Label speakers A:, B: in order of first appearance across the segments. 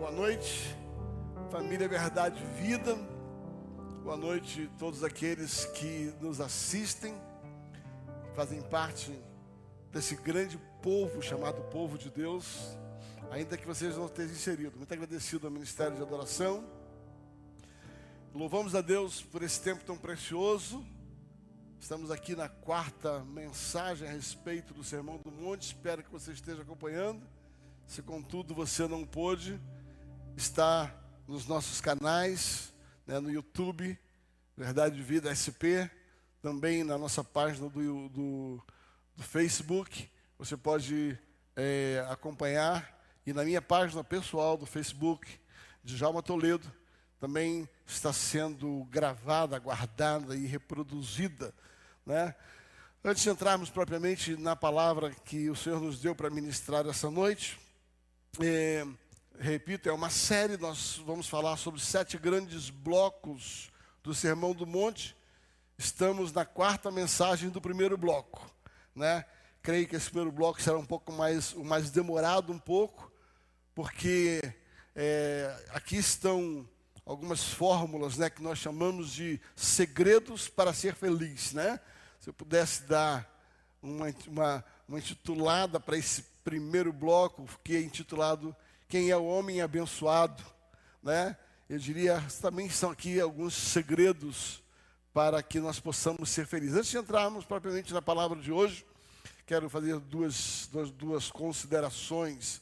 A: Boa noite, família Verdade Vida. Boa noite a todos aqueles que nos assistem, fazem parte desse grande povo chamado povo de Deus, ainda que vocês não estejam inseridos. Muito agradecido ao Ministério de Adoração. Louvamos a Deus por esse tempo tão precioso. Estamos aqui na quarta mensagem a respeito do Sermão do Monte. Espero que você esteja acompanhando. Se contudo você não pôde, está nos nossos canais, né, no YouTube, Verdade de Vida SP, também na nossa página do, do, do Facebook. Você pode é, acompanhar. E na minha página pessoal do Facebook, de Jalma Toledo, também está sendo gravada, guardada e reproduzida. Né? Antes de entrarmos propriamente na palavra que o Senhor nos deu para ministrar essa noite, é, repito, é uma série, nós vamos falar sobre sete grandes blocos do Sermão do Monte. Estamos na quarta mensagem do primeiro bloco. Né? Creio que esse primeiro bloco será um pouco mais, mais demorado um pouco, porque é, aqui estão algumas fórmulas né, que nós chamamos de segredos para ser feliz. Né? Se eu pudesse dar uma, uma, uma intitulada para esse primeiro bloco, que é intitulado Quem é o Homem Abençoado, né? Eu diria, também são aqui alguns segredos para que nós possamos ser felizes. Antes de entrarmos propriamente na palavra de hoje, quero fazer duas, duas, duas considerações.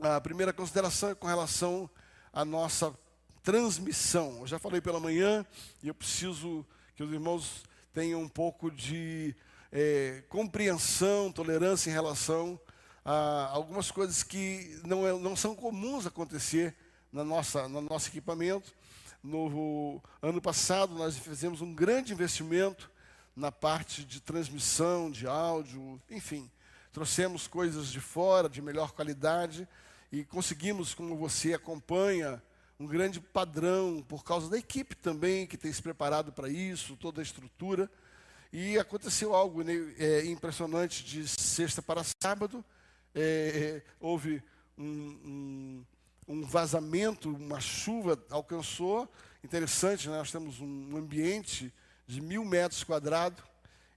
A: A primeira consideração é com relação à nossa transmissão. Eu já falei pela manhã e eu preciso que os irmãos tenham um pouco de é, compreensão, tolerância em relação a algumas coisas que não, é, não são comuns acontecer na nossa, no nosso equipamento. No ano passado, nós fizemos um grande investimento na parte de transmissão, de áudio, enfim. Trouxemos coisas de fora, de melhor qualidade, e conseguimos, como você acompanha, um grande padrão, por causa da equipe também, que tem se preparado para isso, toda a estrutura. E aconteceu algo né, é, impressionante de sexta para sábado. É, é houve um, um, um, vazamento, uma chuva alcançou. Interessante, né? nós temos um ambiente de mil metros quadrados.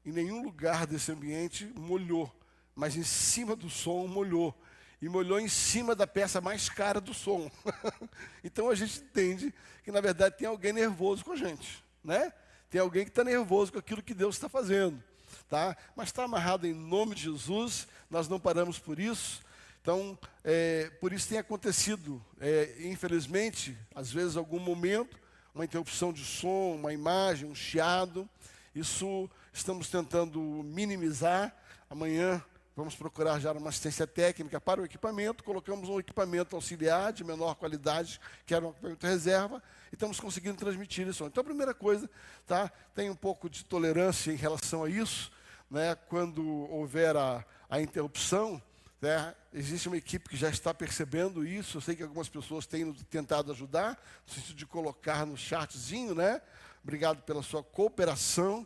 A: Em nenhum lugar desse ambiente molhou, mas em cima do som molhou. E molhou em cima da peça mais cara do som. então a gente entende que, na verdade, tem alguém nervoso com a gente. Né? Tem alguém que está nervoso com aquilo que Deus está fazendo. Tá? Mas está amarrado em nome de Jesus, nós não paramos por isso. Então, é, por isso tem acontecido, é, infelizmente, às vezes, algum momento, uma interrupção de som, uma imagem, um chiado. Isso estamos tentando minimizar. Amanhã vamos procurar já uma assistência técnica para o equipamento. Colocamos um equipamento auxiliar de menor qualidade, que era um equipamento reserva, e estamos conseguindo transmitir isso. Então, a primeira coisa, tá, tem um pouco de tolerância em relação a isso. Né, quando houver a, a interrupção, né, existe uma equipe que já está percebendo isso. Eu sei que algumas pessoas têm tentado ajudar, no sentido de colocar no chatzinho, né? Obrigado pela sua cooperação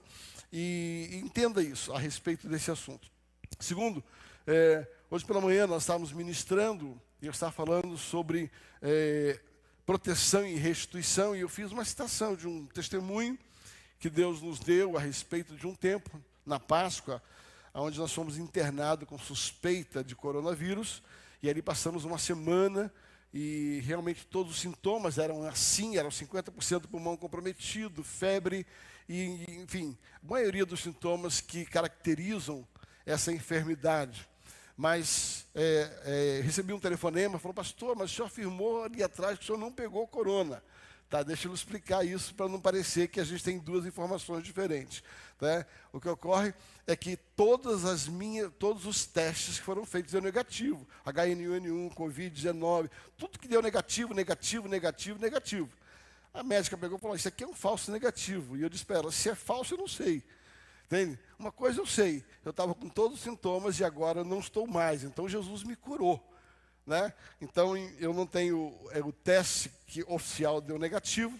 A: e entenda isso a respeito desse assunto. Segundo, é, hoje pela manhã nós estávamos ministrando e eu estava falando sobre é, proteção e restituição, e eu fiz uma citação de um testemunho que Deus nos deu a respeito de um tempo, na Páscoa, onde nós fomos internados com suspeita de coronavírus, e ali passamos uma semana e realmente todos os sintomas eram assim, eram 50% do pulmão comprometido, febre, e, enfim, a maioria dos sintomas que caracterizam essa enfermidade. Mas é, é, recebi um telefonema, falou, pastor, mas o senhor afirmou ali atrás que o senhor não pegou corona. Tá, deixa eu explicar isso para não parecer que a gente tem duas informações diferentes. Né? O que ocorre é que todas as minhas, todos os testes que foram feitos deu negativo. HN1N1, Covid-19, tudo que deu negativo, negativo, negativo, negativo. A médica pegou e falou: Isso aqui é um falso negativo. E eu disse para ela: Se é falso, eu não sei. Entende? Uma coisa eu sei, eu estava com todos os sintomas e agora não estou mais. Então Jesus me curou. Né? Então eu não tenho é, o teste que oficial deu negativo,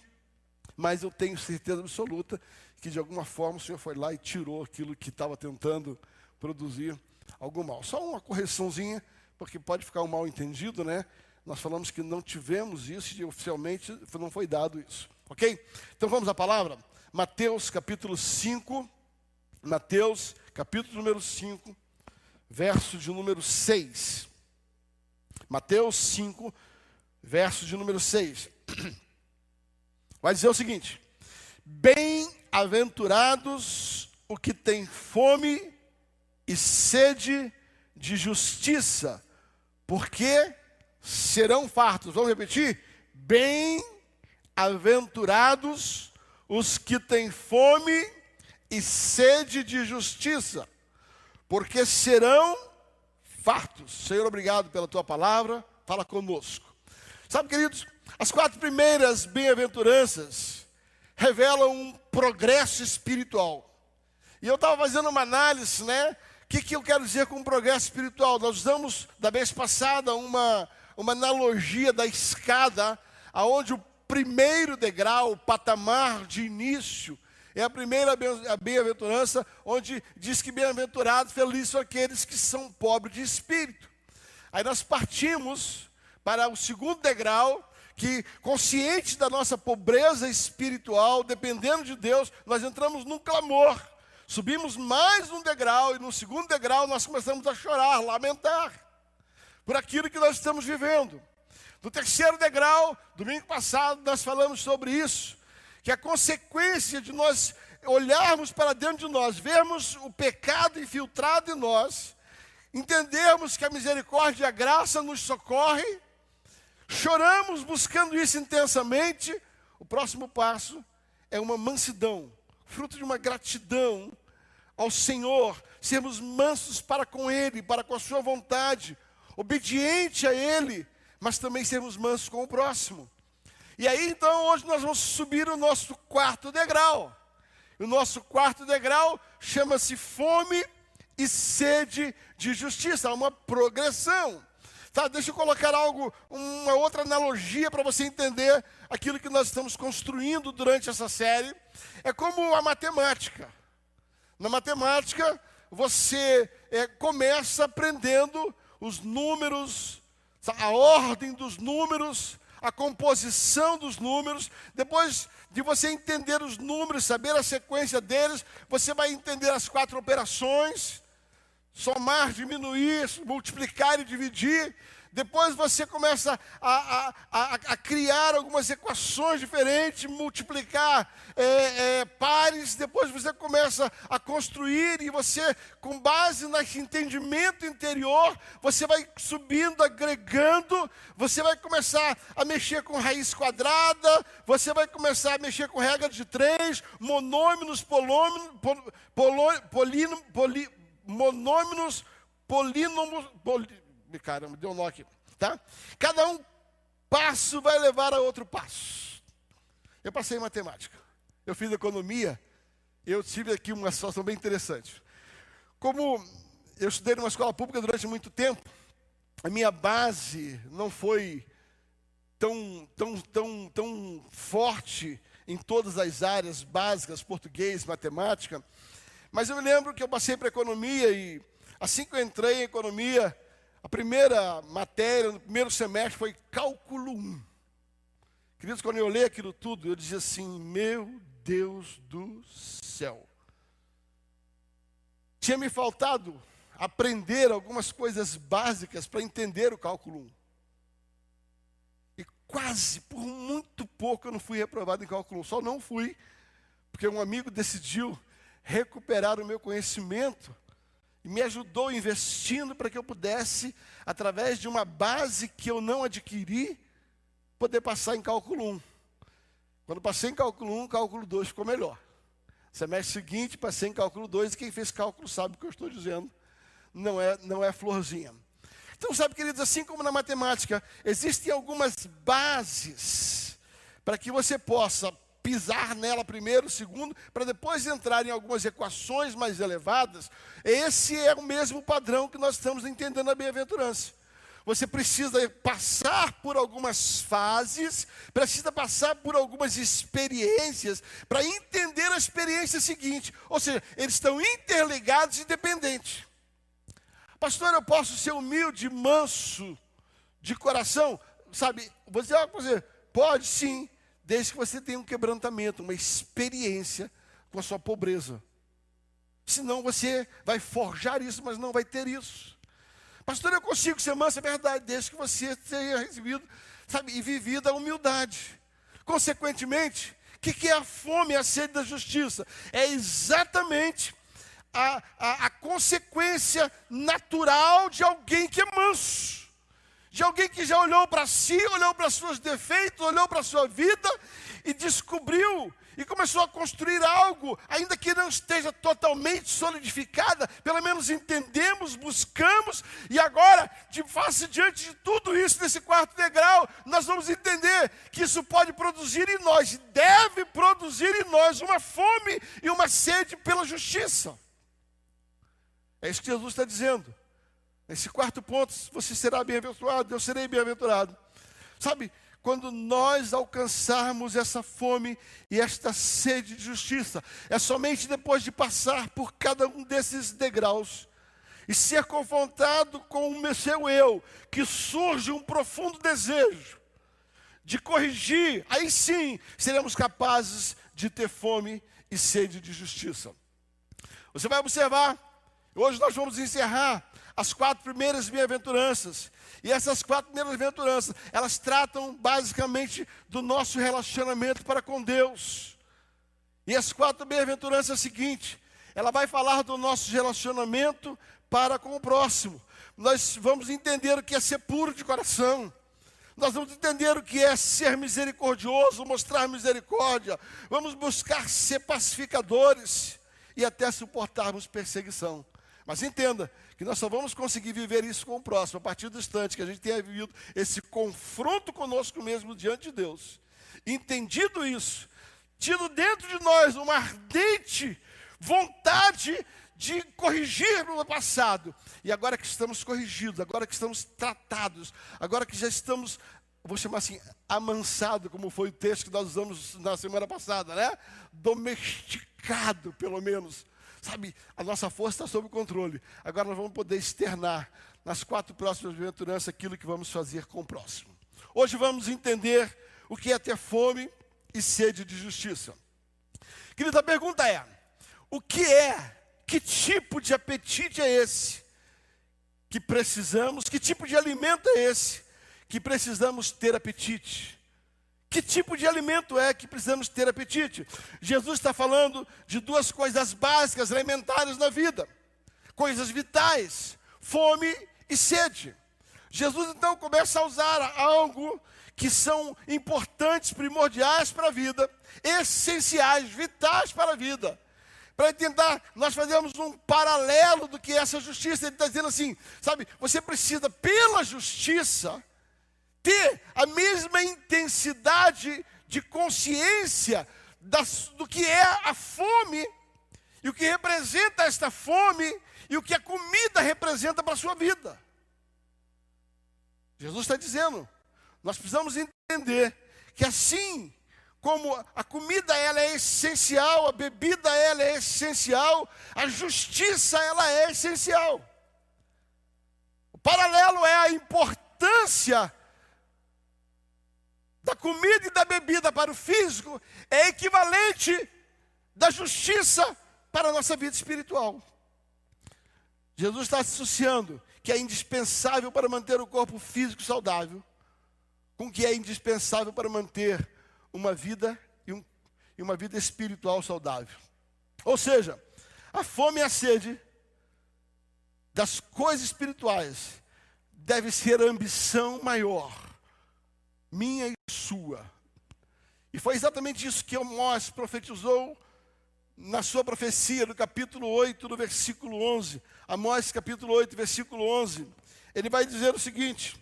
A: mas eu tenho certeza absoluta que de alguma forma o Senhor foi lá e tirou aquilo que estava tentando produzir algum mal. Só uma correçãozinha, porque pode ficar um mal entendido, né? Nós falamos que não tivemos isso e oficialmente não foi dado isso. Ok? Então vamos à palavra. Mateus capítulo 5. Mateus capítulo número 5, verso de número 6. Mateus 5, verso de número 6. Vai dizer o seguinte: Bem-aventurados o que tem fome e sede de justiça, porque serão fartos. Vamos repetir? Bem-aventurados os que têm fome e sede de justiça, porque serão fartos. Senhor, obrigado pela tua palavra, fala conosco. Sabe, queridos, as quatro primeiras bem-aventuranças revelam um progresso espiritual. E eu estava fazendo uma análise, né? O que, que eu quero dizer com progresso espiritual? Nós usamos, da vez passada, uma, uma analogia da escada, aonde o primeiro degrau, o patamar de início, é a primeira bem-aventurança, onde diz que bem-aventurados, felizes são aqueles que são pobres de espírito. Aí nós partimos para o segundo degrau, que consciente da nossa pobreza espiritual, dependendo de Deus, nós entramos num clamor. Subimos mais um degrau e no segundo degrau nós começamos a chorar, lamentar por aquilo que nós estamos vivendo. No terceiro degrau, domingo passado, nós falamos sobre isso, que a consequência de nós olharmos para dentro de nós, vermos o pecado infiltrado em nós, entendermos que a misericórdia e a graça nos socorre, choramos buscando isso intensamente, o próximo passo é uma mansidão, fruto de uma gratidão ao Senhor, sermos mansos para com Ele, para com a Sua vontade, obediente a Ele, mas também sermos mansos com o próximo. E aí então hoje nós vamos subir o nosso quarto degrau. O nosso quarto degrau chama-se fome e sede de justiça, há uma progressão. Tá, deixa eu colocar algo, uma outra analogia para você entender aquilo que nós estamos construindo durante essa série. É como a matemática. Na matemática, você é, começa aprendendo os números, a ordem dos números, a composição dos números. Depois de você entender os números, saber a sequência deles, você vai entender as quatro operações: somar, diminuir, multiplicar e dividir. Depois você começa a, a, a, a criar algumas equações diferentes, multiplicar é, é, pares. Depois você começa a construir e você, com base nesse entendimento interior, você vai subindo, agregando. Você vai começar a mexer com raiz quadrada. Você vai começar a mexer com regra de três, monôminos, polôminos, pol, pol, polino, poli, caramba, deu um nó aqui, tá? Cada um passo vai levar a outro passo. Eu passei em matemática, eu fiz economia, eu tive aqui uma situação bem interessante. Como eu estudei numa escola pública durante muito tempo, a minha base não foi tão, tão, tão, tão forte em todas as áreas básicas, português, matemática, mas eu me lembro que eu passei para economia e assim que eu entrei em economia, a primeira matéria, no primeiro semestre, foi cálculo 1. Queridos, quando eu olhei aquilo tudo, eu dizia assim: Meu Deus do céu. Tinha me faltado aprender algumas coisas básicas para entender o cálculo 1. E quase, por muito pouco, eu não fui reprovado em cálculo 1. Só não fui, porque um amigo decidiu recuperar o meu conhecimento e me ajudou investindo para que eu pudesse, através de uma base que eu não adquiri, poder passar em cálculo 1. Quando passei em cálculo 1, cálculo 2 ficou melhor. Semestre seguinte, passei em cálculo 2 e quem fez cálculo sabe o que eu estou dizendo. Não é, não é florzinha. Então, sabe, queridos, assim como na matemática, existem algumas bases para que você possa pisar nela primeiro, segundo, para depois entrar em algumas equações mais elevadas. Esse é o mesmo padrão que nós estamos entendendo na bem-aventurança. Você precisa passar por algumas fases, precisa passar por algumas experiências para entender a experiência seguinte. Ou seja, eles estão interligados e dependentes. Pastor, eu posso ser humilde, manso, de coração? sabe, você, você pode sim, desde que você tenha um quebrantamento, uma experiência com a sua pobreza. Senão você vai forjar isso, mas não vai ter isso. Pastor, eu consigo ser manso, é verdade, desde que você tenha recebido, sabe, e vivido a humildade. Consequentemente, o que, que é a fome a sede da justiça? É exatamente a, a, a consequência natural de alguém que é manso de alguém que já olhou para si, olhou para seus defeitos, olhou para a sua vida e descobriu e começou a construir algo, ainda que não esteja totalmente solidificada, pelo menos entendemos, buscamos, e agora, de face diante de tudo isso, nesse quarto degrau, nós vamos entender que isso pode produzir em nós, deve produzir em nós uma fome e uma sede pela justiça. É isso que Jesus está dizendo. Nesse quarto ponto, você será bem-aventurado, eu serei bem-aventurado. Sabe, quando nós alcançarmos essa fome e esta sede de justiça. É somente depois de passar por cada um desses degraus e ser confrontado com o seu eu, que surge um profundo desejo de corrigir, aí sim seremos capazes de ter fome e sede de justiça. Você vai observar, hoje nós vamos encerrar as quatro primeiras bem-aventuranças. E essas quatro primeiras bem-aventuranças, elas tratam basicamente do nosso relacionamento para com Deus. E as quatro bem-aventuranças é o seguinte: ela vai falar do nosso relacionamento para com o próximo. Nós vamos entender o que é ser puro de coração. Nós vamos entender o que é ser misericordioso, mostrar misericórdia. Vamos buscar ser pacificadores e até suportarmos perseguição. Mas entenda que nós só vamos conseguir viver isso com o próximo a partir do instante que a gente tenha vivido esse confronto conosco mesmo diante de Deus. Entendido isso, tido dentro de nós uma ardente vontade de corrigir no passado. E agora que estamos corrigidos, agora que estamos tratados, agora que já estamos, vou chamar assim, amansado, como foi o texto que nós usamos na semana passada, né? Domesticado, pelo menos Sabe, a nossa força está sob controle. Agora nós vamos poder externar nas quatro próximas bem-aventuranças aquilo que vamos fazer com o próximo. Hoje vamos entender o que é ter fome e sede de justiça. Querida, a pergunta é: o que é, que tipo de apetite é esse que precisamos, que tipo de alimento é esse que precisamos ter apetite? Que tipo de alimento é que precisamos ter apetite? Jesus está falando de duas coisas básicas, elementares na vida, coisas vitais: fome e sede. Jesus então começa a usar algo que são importantes, primordiais para a vida, essenciais, vitais para a vida. Para tentar, nós fazemos um paralelo do que é essa justiça. Ele está dizendo assim: sabe, você precisa, pela justiça, ter a mesma intensidade de consciência das, do que é a fome e o que representa esta fome e o que a comida representa para a sua vida. Jesus está dizendo, nós precisamos entender que assim como a comida ela é essencial, a bebida ela é essencial, a justiça ela é essencial. O paralelo é a importância da comida e da bebida para o físico é equivalente da justiça para a nossa vida espiritual. Jesus está associando que é indispensável para manter o corpo físico saudável com o que é indispensável para manter uma vida e, um, e uma vida espiritual saudável. Ou seja, a fome e a sede das coisas espirituais deve ser a ambição maior minha e sua. E foi exatamente isso que Amós profetizou na sua profecia, no capítulo 8, no versículo 11. Amós, capítulo 8, versículo 11. Ele vai dizer o seguinte: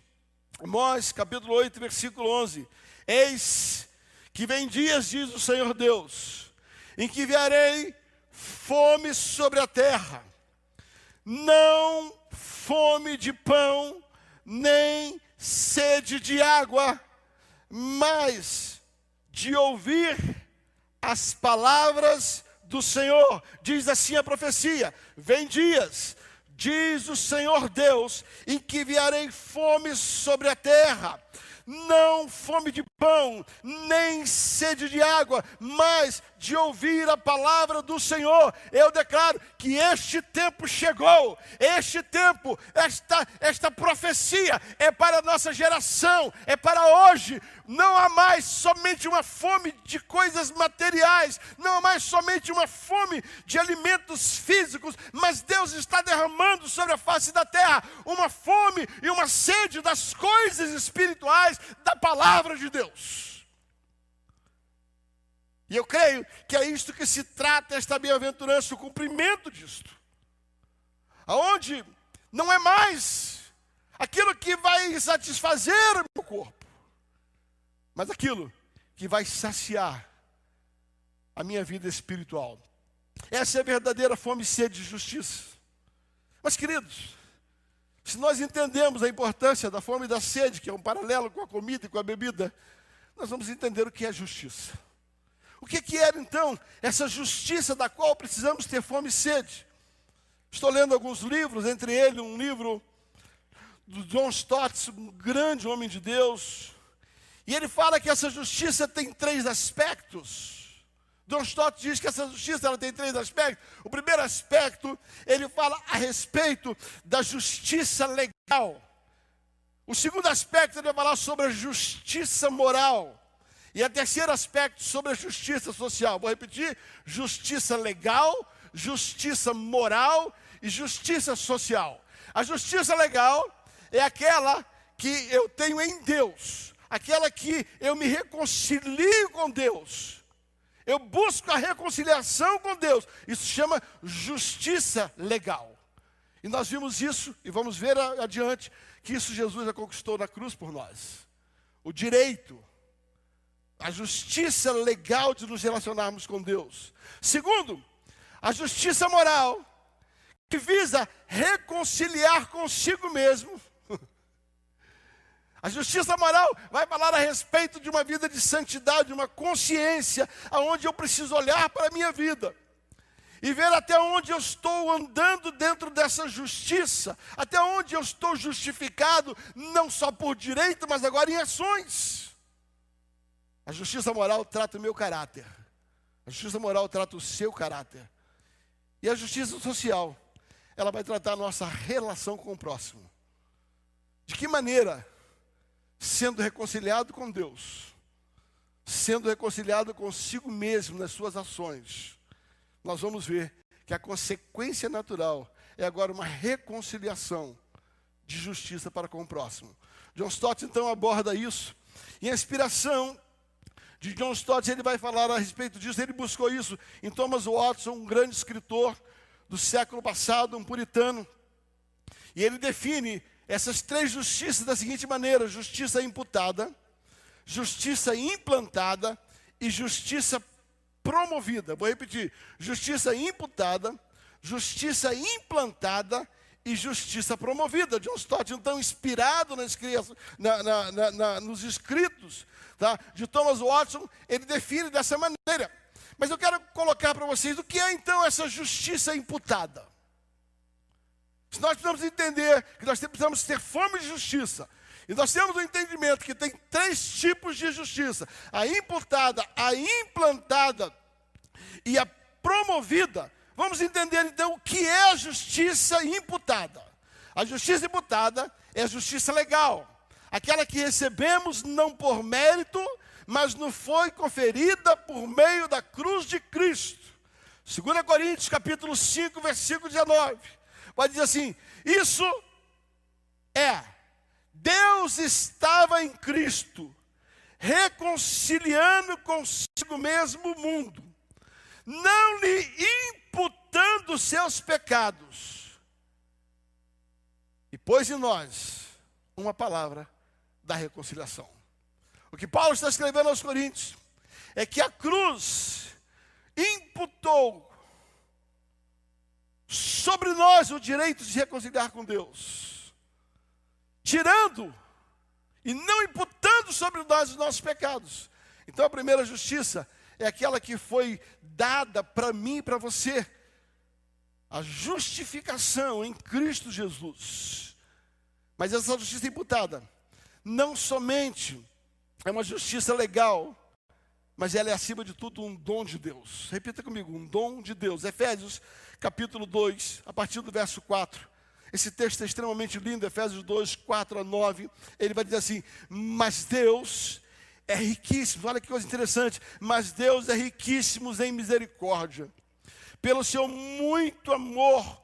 A: Amós, capítulo 8, versículo 11: Eis que vem dias, diz o Senhor Deus, em que enviarei fome sobre a terra, não fome de pão, nem sede de água, mas de ouvir as palavras do Senhor. Diz assim a profecia: Vem dias, diz o Senhor Deus, em que enviarei fome sobre a terra, não fome de pão, nem sede de água, mas de ouvir a palavra do Senhor. Eu declaro que este tempo chegou, este tempo, esta, esta profecia é para a nossa geração, é para hoje. Não há mais somente uma fome de coisas materiais, não há mais somente uma fome de alimentos físicos, mas Deus está derramando sobre a face da terra uma fome e uma sede das coisas espirituais da palavra de Deus. E eu creio que é isto que se trata esta bem-aventurança, o cumprimento disto. Aonde não é mais aquilo que vai satisfazer o meu corpo, mas aquilo que vai saciar a minha vida espiritual. Essa é a verdadeira fome e sede de justiça. Mas, queridos, se nós entendemos a importância da fome e da sede, que é um paralelo com a comida e com a bebida, nós vamos entender o que é justiça. O que, que era então essa justiça da qual precisamos ter fome e sede? Estou lendo alguns livros, entre eles um livro do John Stott, um grande homem de Deus, e ele fala que essa justiça tem três aspectos. John Stott diz que essa justiça ela tem três aspectos. O primeiro aspecto, ele fala a respeito da justiça legal. O segundo aspecto, ele vai falar sobre a justiça moral. E o terceiro aspecto sobre a justiça social. Vou repetir: justiça legal, justiça moral e justiça social. A justiça legal é aquela que eu tenho em Deus, aquela que eu me reconcilio com Deus. Eu busco a reconciliação com Deus. Isso chama justiça legal. E nós vimos isso e vamos ver adiante que isso Jesus já conquistou na cruz por nós. O direito a justiça legal de nos relacionarmos com Deus. Segundo, a justiça moral, que visa reconciliar consigo mesmo. A justiça moral vai falar a respeito de uma vida de santidade, uma consciência, aonde eu preciso olhar para a minha vida e ver até onde eu estou andando dentro dessa justiça, até onde eu estou justificado, não só por direito, mas agora em ações. A justiça moral trata o meu caráter. A justiça moral trata o seu caráter. E a justiça social, ela vai tratar a nossa relação com o próximo. De que maneira? Sendo reconciliado com Deus, sendo reconciliado consigo mesmo nas suas ações, nós vamos ver que a consequência natural é agora uma reconciliação de justiça para com o próximo. John Stott então aborda isso, e a inspiração de John Stott, ele vai falar a respeito disso. Ele buscou isso em Thomas Watson, um grande escritor do século passado, um puritano. E ele define essas três justiças da seguinte maneira: justiça imputada, justiça implantada e justiça promovida. Vou repetir: justiça imputada, justiça implantada e justiça promovida. John Stott, então, inspirado na, na, na, nos escritos tá, de Thomas Watson, ele define dessa maneira. Mas eu quero colocar para vocês o que é então essa justiça imputada. Se nós precisamos entender que nós precisamos ter fome de justiça, e nós temos o um entendimento que tem três tipos de justiça: a imputada, a implantada e a promovida. Vamos entender então o que é a justiça imputada. A justiça imputada é a justiça legal, aquela que recebemos não por mérito, mas nos foi conferida por meio da cruz de Cristo. 2 Coríntios capítulo 5, versículo 19. Pode dizer assim: isso é, Deus estava em Cristo, reconciliando consigo mesmo o mundo, não lhe imputando seus pecados. E pôs em nós uma palavra da reconciliação. O que Paulo está escrevendo aos Coríntios é que a cruz imputou sobre nós o direito de reconciliar com Deus, tirando e não imputando sobre nós os nossos pecados. Então a primeira justiça é aquela que foi dada para mim e para você. A justificação em Cristo Jesus. Mas essa justiça imputada não somente é uma justiça legal, mas ela é acima de tudo um dom de Deus. Repita comigo, um dom de Deus. Efésios capítulo 2, a partir do verso 4. Esse texto é extremamente lindo, Efésios 2, 4 a 9. Ele vai dizer assim: Mas Deus é riquíssimo, olha que coisa interessante. Mas Deus é riquíssimo em misericórdia, pelo seu muito amor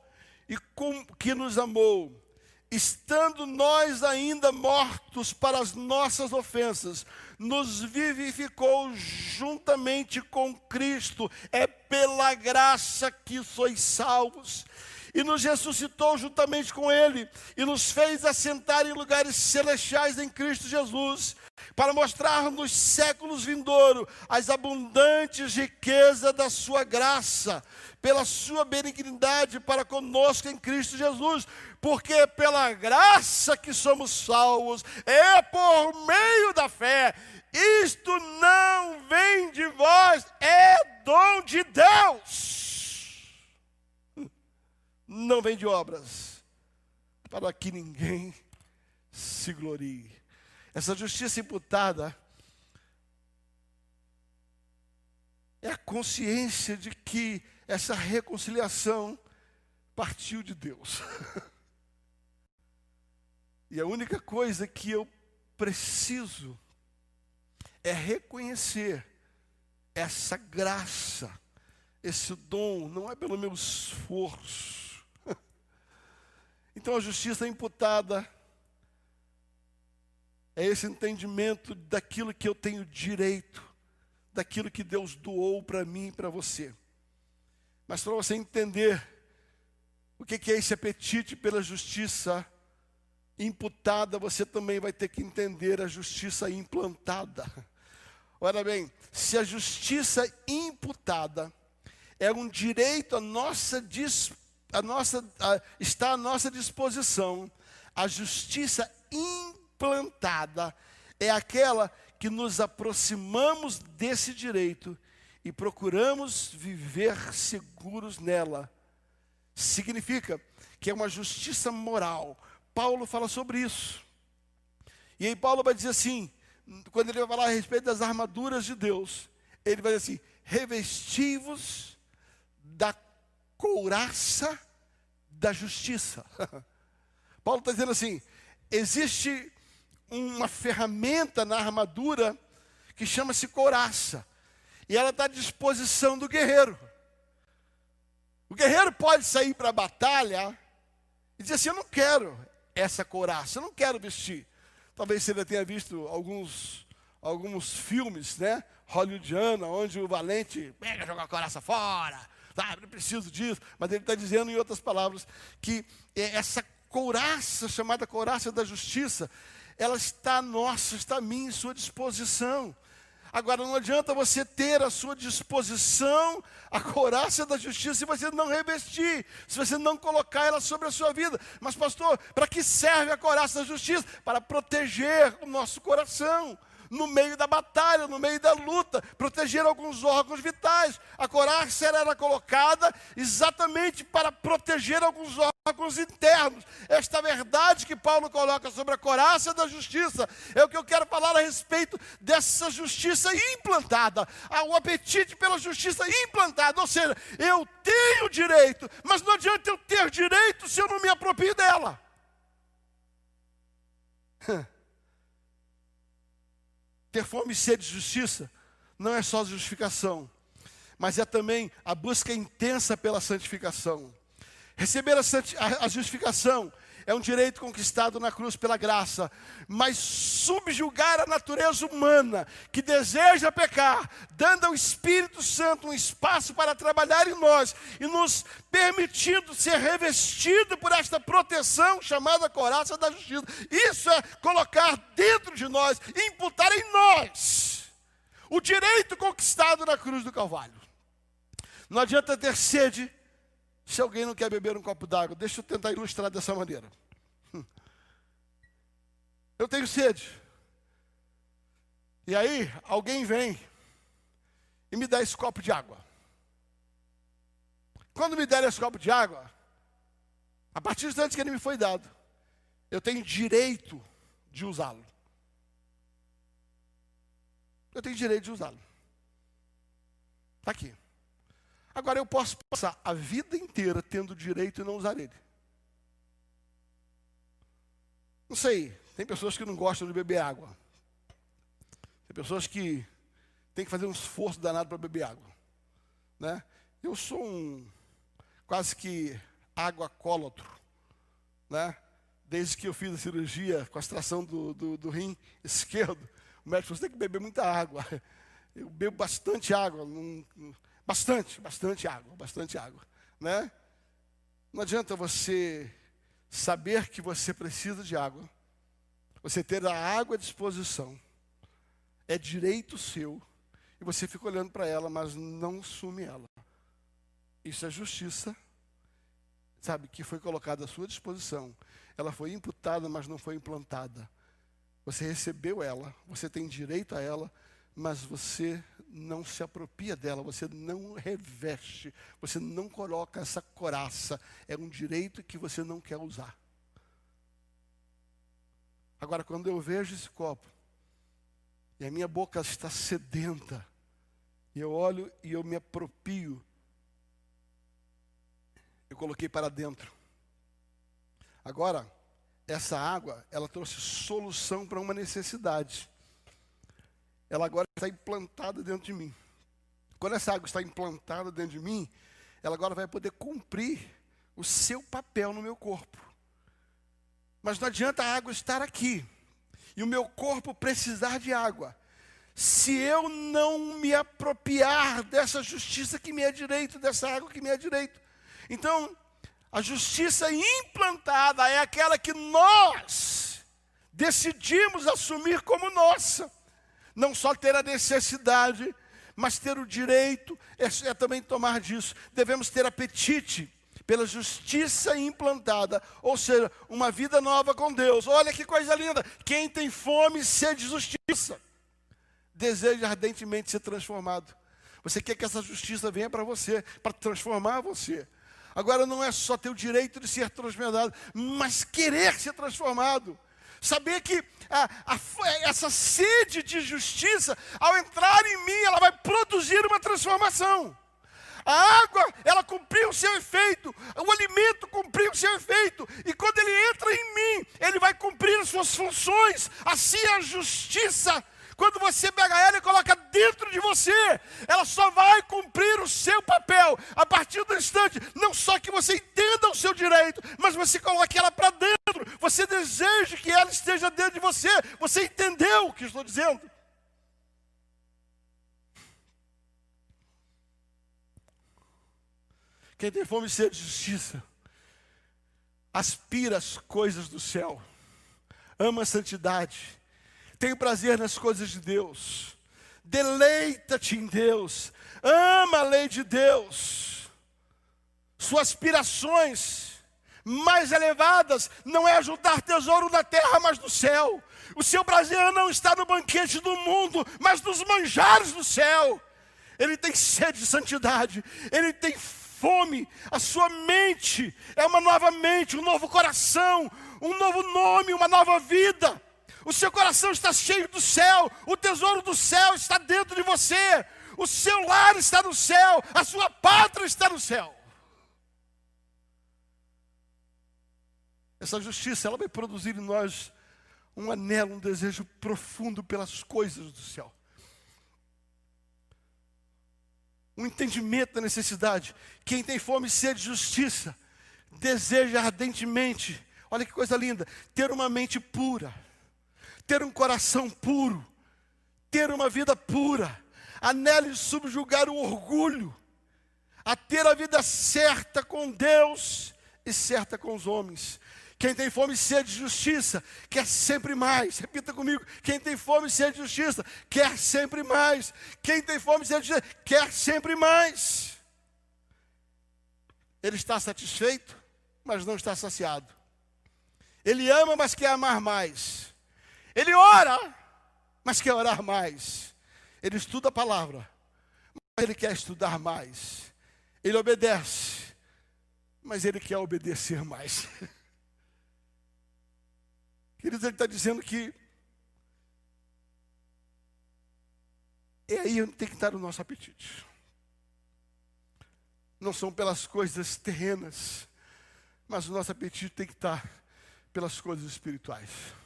A: e com, que nos amou estando nós ainda mortos para as nossas ofensas, nos vivificou juntamente com Cristo. É pela graça que sois salvos. E nos ressuscitou juntamente com Ele, e nos fez assentar em lugares celestiais em Cristo Jesus, para mostrar nos séculos vindouros as abundantes riquezas da Sua graça, pela Sua benignidade para conosco em Cristo Jesus, porque pela graça que somos salvos, é por meio da fé. Isto não vem de vós, é dom de Deus. Não vem de obras, para que ninguém se glorie. Essa justiça imputada é a consciência de que essa reconciliação partiu de Deus. E a única coisa que eu preciso é reconhecer essa graça, esse dom, não é pelo meu esforço. Então a justiça imputada é esse entendimento daquilo que eu tenho direito, daquilo que Deus doou para mim e para você. Mas para você entender o que é esse apetite pela justiça imputada, você também vai ter que entender a justiça implantada. Olha bem, se a justiça imputada é um direito a nossa, a nossa a, está à nossa disposição, a justiça implantada é aquela que nos aproximamos desse direito e procuramos viver seguros nela. Significa que é uma justiça moral, Paulo fala sobre isso. E aí Paulo vai dizer assim, quando ele vai falar a respeito das armaduras de Deus, ele vai dizer assim: revestivos da couraça da justiça. Paulo está dizendo assim: existe uma ferramenta na armadura que chama-se couraça, e ela está à disposição do guerreiro. O guerreiro pode sair para a batalha e dizer assim: Eu não quero essa couraça. Eu não quero vestir. Talvez você já tenha visto alguns, alguns filmes, né? Hollywoodiana, onde o valente pega joga a couraça fora. Sabe, não preciso disso. Mas ele está dizendo, em outras palavras, que essa couraça, chamada couraça da justiça, ela está nossa, está a mim, em sua disposição. Agora, não adianta você ter à sua disposição a coraça da justiça se você não revestir, se você não colocar ela sobre a sua vida. Mas, pastor, para que serve a coraça da justiça? Para proteger o nosso coração no meio da batalha, no meio da luta, proteger alguns órgãos vitais. A coraça era colocada exatamente para proteger alguns órgãos internos. Esta verdade que Paulo coloca sobre a coraça da justiça é o que eu quero falar a respeito dessa justiça implantada, o apetite pela justiça implantada. Ou seja, eu tenho direito, mas não adianta eu ter direito se eu não me aproprio dela. Ter fome e sede de justiça não é só justificação, mas é também a busca intensa pela santificação. Receber a, a justificação é um direito conquistado na cruz pela graça, mas subjugar a natureza humana que deseja pecar, dando ao Espírito Santo um espaço para trabalhar em nós e nos permitindo ser revestido por esta proteção chamada coraça da justiça. Isso é colocar dentro de nós, imputar em nós o direito conquistado na cruz do Calvário. Não adianta ter sede se alguém não quer beber um copo d'água, deixa eu tentar ilustrar dessa maneira. Hum. Eu tenho sede. E aí, alguém vem e me dá esse copo de água. Quando me der esse copo de água, a partir do instante que ele me foi dado, eu tenho direito de usá-lo. eu tenho direito de usá-lo. Está aqui. Agora eu posso passar a vida inteira tendo direito e não usar ele. Não sei, tem pessoas que não gostam de beber água. Tem pessoas que têm que fazer um esforço danado para beber água. Né? Eu sou um quase que água-cólotro. Né? Desde que eu fiz a cirurgia com a extração do, do, do rim esquerdo, o médico falou, você tem que beber muita água. Eu bebo bastante água, bastante, bastante água, bastante água. Né? Não adianta você saber que você precisa de água, você ter a água à disposição, é direito seu, e você fica olhando para ela, mas não sume ela. Isso é justiça, sabe, que foi colocada à sua disposição. Ela foi imputada, mas não foi implantada. Você recebeu ela, você tem direito a ela, mas você não se apropria dela, você não reveste, você não coloca essa coraça. É um direito que você não quer usar. Agora, quando eu vejo esse copo, e a minha boca está sedenta, e eu olho e eu me apropio, eu coloquei para dentro. Agora, essa água, ela trouxe solução para uma necessidade. Ela agora está implantada dentro de mim. Quando essa água está implantada dentro de mim, ela agora vai poder cumprir o seu papel no meu corpo. Mas não adianta a água estar aqui e o meu corpo precisar de água. Se eu não me apropriar dessa justiça que me é direito, dessa água que me é direito. Então, a justiça implantada é aquela que nós decidimos assumir como nossa. Não só ter a necessidade, mas ter o direito é, é também tomar disso. Devemos ter apetite pela justiça implantada, ou seja, uma vida nova com Deus. Olha que coisa linda! Quem tem fome e sede de justiça, deseja ardentemente ser transformado. Você quer que essa justiça venha para você, para transformar você. Agora não é só ter o direito de ser transformado, mas querer ser transformado. Saber que a, a, essa sede de justiça, ao entrar em mim, ela vai produzir uma transformação. A água, ela cumpriu o seu efeito, o alimento cumpriu o seu efeito, e quando ele entra em mim, ele vai cumprir as suas funções. Assim a justiça, quando você pega ela e coloca dentro de você, ela só vai cumprir o seu papel a partir do instante, não só que você entenda o seu direito, mas você coloque ela para dentro, você deseja que ela esteja dentro de você. Você entendeu o que estou dizendo? Quem tem fome e sede de justiça, aspira as coisas do céu, ama a santidade, tem prazer nas coisas de Deus, deleita-te em Deus, ama a lei de Deus, suas aspirações mais elevadas não é ajudar tesouro na terra, mas no céu. O seu prazer não está no banquete do mundo, mas nos manjares do céu. Ele tem sede de santidade, ele tem fome, a sua mente é uma nova mente, um novo coração, um novo nome, uma nova vida. O seu coração está cheio do céu, o tesouro do céu está dentro de você, o seu lar está no céu, a sua pátria está no céu. Essa justiça, ela vai produzir em nós um anelo, um desejo profundo pelas coisas do céu. um entendimento da necessidade. Quem tem fome e sede de justiça, deseja ardentemente, olha que coisa linda, ter uma mente pura, ter um coração puro, ter uma vida pura, anele subjugar o orgulho, a ter a vida certa com Deus e certa com os homens. Quem tem fome e sede de justiça, quer sempre mais. Repita comigo. Quem tem fome e sede de justiça, quer sempre mais. Quem tem fome e sede de justiça, quer sempre mais. Ele está satisfeito, mas não está saciado. Ele ama, mas quer amar mais. Ele ora, mas quer orar mais. Ele estuda a palavra, mas ele quer estudar mais. Ele obedece, mas ele quer obedecer mais. Queridos, ele está dizendo que é aí onde tem que estar o nosso apetite. Não são pelas coisas terrenas, mas o nosso apetite tem que estar pelas coisas espirituais.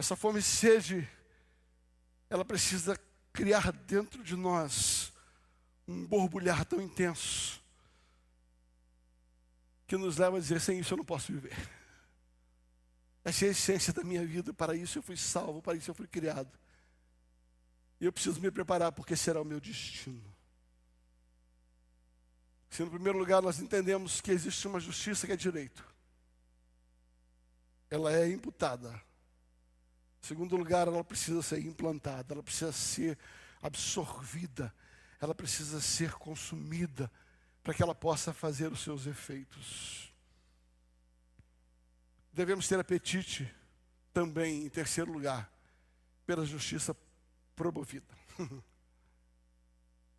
A: Essa fome e sede, ela precisa criar dentro de nós um borbulhar tão intenso que nos leva a dizer: sem isso eu não posso viver. Essa é a essência da minha vida, para isso eu fui salvo, para isso eu fui criado. E eu preciso me preparar, porque será o meu destino. Se no primeiro lugar nós entendemos que existe uma justiça que é direito, ela é imputada. Em segundo lugar, ela precisa ser implantada, ela precisa ser absorvida, ela precisa ser consumida para que ela possa fazer os seus efeitos. Devemos ter apetite também, em terceiro lugar, pela justiça promovida.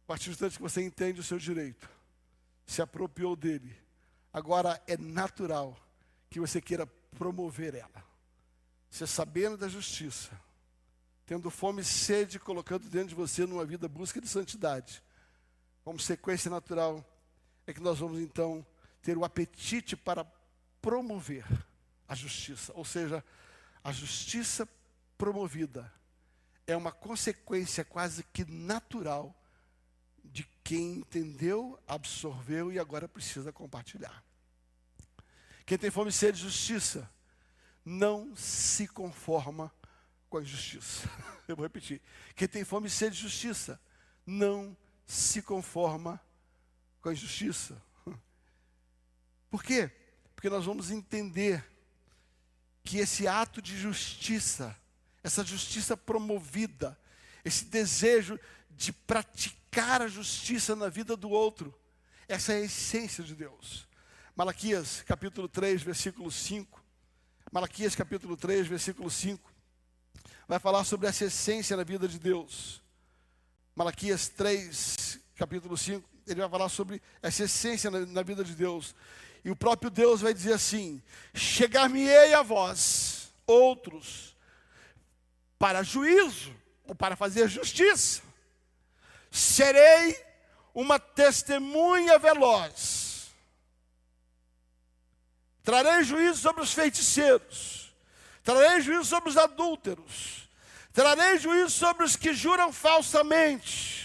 A: A partir do instante que você entende o seu direito, se apropriou dele, agora é natural que você queira promover ela. Você sabendo da justiça, tendo fome e sede, colocando dentro de você numa vida busca de santidade, como sequência natural, é que nós vamos então ter o apetite para promover a justiça, ou seja, a justiça promovida é uma consequência quase que natural de quem entendeu, absorveu e agora precisa compartilhar. Quem tem fome e sede de justiça não se conforma com a injustiça. Eu vou repetir. Quem tem fome e sede de justiça não se conforma com a injustiça. Por quê? Porque nós vamos entender que esse ato de justiça, essa justiça promovida, esse desejo de praticar a justiça na vida do outro, essa é a essência de Deus. Malaquias capítulo 3, versículo 5. Malaquias capítulo 3, versículo 5. Vai falar sobre essa essência na vida de Deus. Malaquias 3, capítulo 5, ele vai falar sobre essa essência na, na vida de Deus. E o próprio Deus vai dizer assim: Chegar-me-ei a vós, outros, para juízo, ou para fazer justiça. Serei uma testemunha veloz. Trarei juízo sobre os feiticeiros. Trarei juízo sobre os adúlteros. Trarei juízo sobre os que juram falsamente